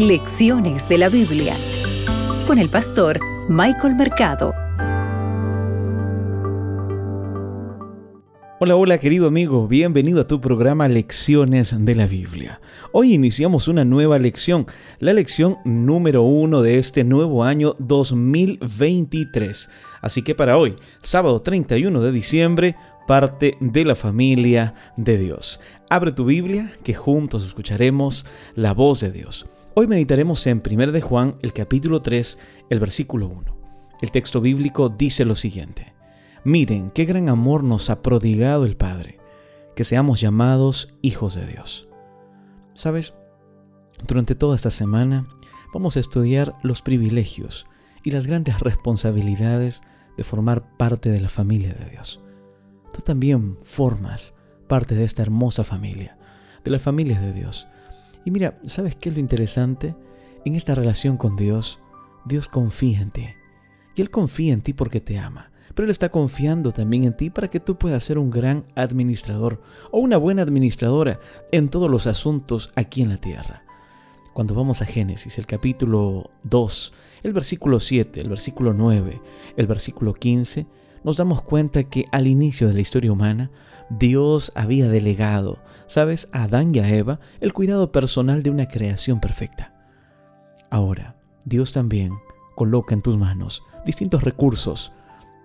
Lecciones de la Biblia con el pastor Michael Mercado. Hola, hola querido amigo, bienvenido a tu programa Lecciones de la Biblia. Hoy iniciamos una nueva lección, la lección número uno de este nuevo año 2023. Así que para hoy, sábado 31 de diciembre, parte de la familia de Dios. Abre tu Biblia, que juntos escucharemos la voz de Dios. Hoy meditaremos en 1 de Juan, el capítulo 3, el versículo 1. El texto bíblico dice lo siguiente. Miren qué gran amor nos ha prodigado el Padre, que seamos llamados hijos de Dios. ¿Sabes? Durante toda esta semana vamos a estudiar los privilegios y las grandes responsabilidades de formar parte de la familia de Dios tú también formas parte de esta hermosa familia, de la familia de Dios. Y mira, ¿sabes qué es lo interesante? En esta relación con Dios, Dios confía en ti. Y Él confía en ti porque te ama. Pero Él está confiando también en ti para que tú puedas ser un gran administrador o una buena administradora en todos los asuntos aquí en la tierra. Cuando vamos a Génesis, el capítulo 2, el versículo 7, el versículo 9, el versículo 15, nos damos cuenta que al inicio de la historia humana, Dios había delegado, sabes, a Adán y a Eva el cuidado personal de una creación perfecta. Ahora, Dios también coloca en tus manos distintos recursos,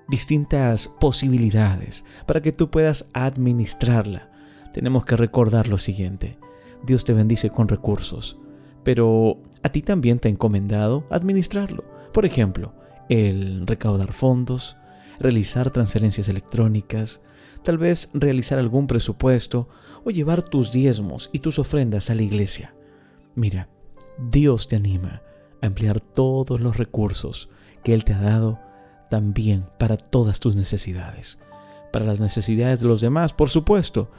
distintas posibilidades para que tú puedas administrarla. Tenemos que recordar lo siguiente, Dios te bendice con recursos, pero a ti también te ha encomendado administrarlo. Por ejemplo, el recaudar fondos, realizar transferencias electrónicas, tal vez realizar algún presupuesto o llevar tus diezmos y tus ofrendas a la iglesia. Mira, Dios te anima a emplear todos los recursos que Él te ha dado también para todas tus necesidades, para las necesidades de los demás, por supuesto,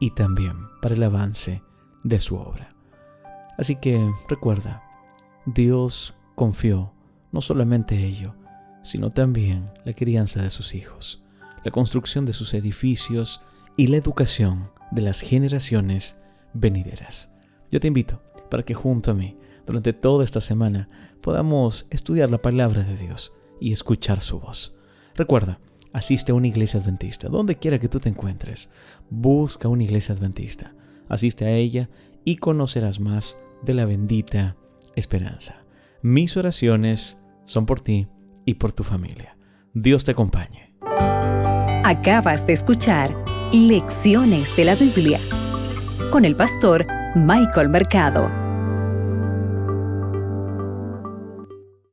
y también para el avance de su obra. Así que recuerda, Dios confió no solamente ello, sino también la crianza de sus hijos, la construcción de sus edificios y la educación de las generaciones venideras. Yo te invito para que junto a mí, durante toda esta semana, podamos estudiar la palabra de Dios y escuchar su voz. Recuerda, asiste a una iglesia adventista, donde quiera que tú te encuentres. Busca una iglesia adventista, asiste a ella y conocerás más de la bendita esperanza. Mis oraciones son por ti y por tu familia. Dios te acompañe. Acabas de escuchar Lecciones de la Biblia con el pastor Michael Mercado.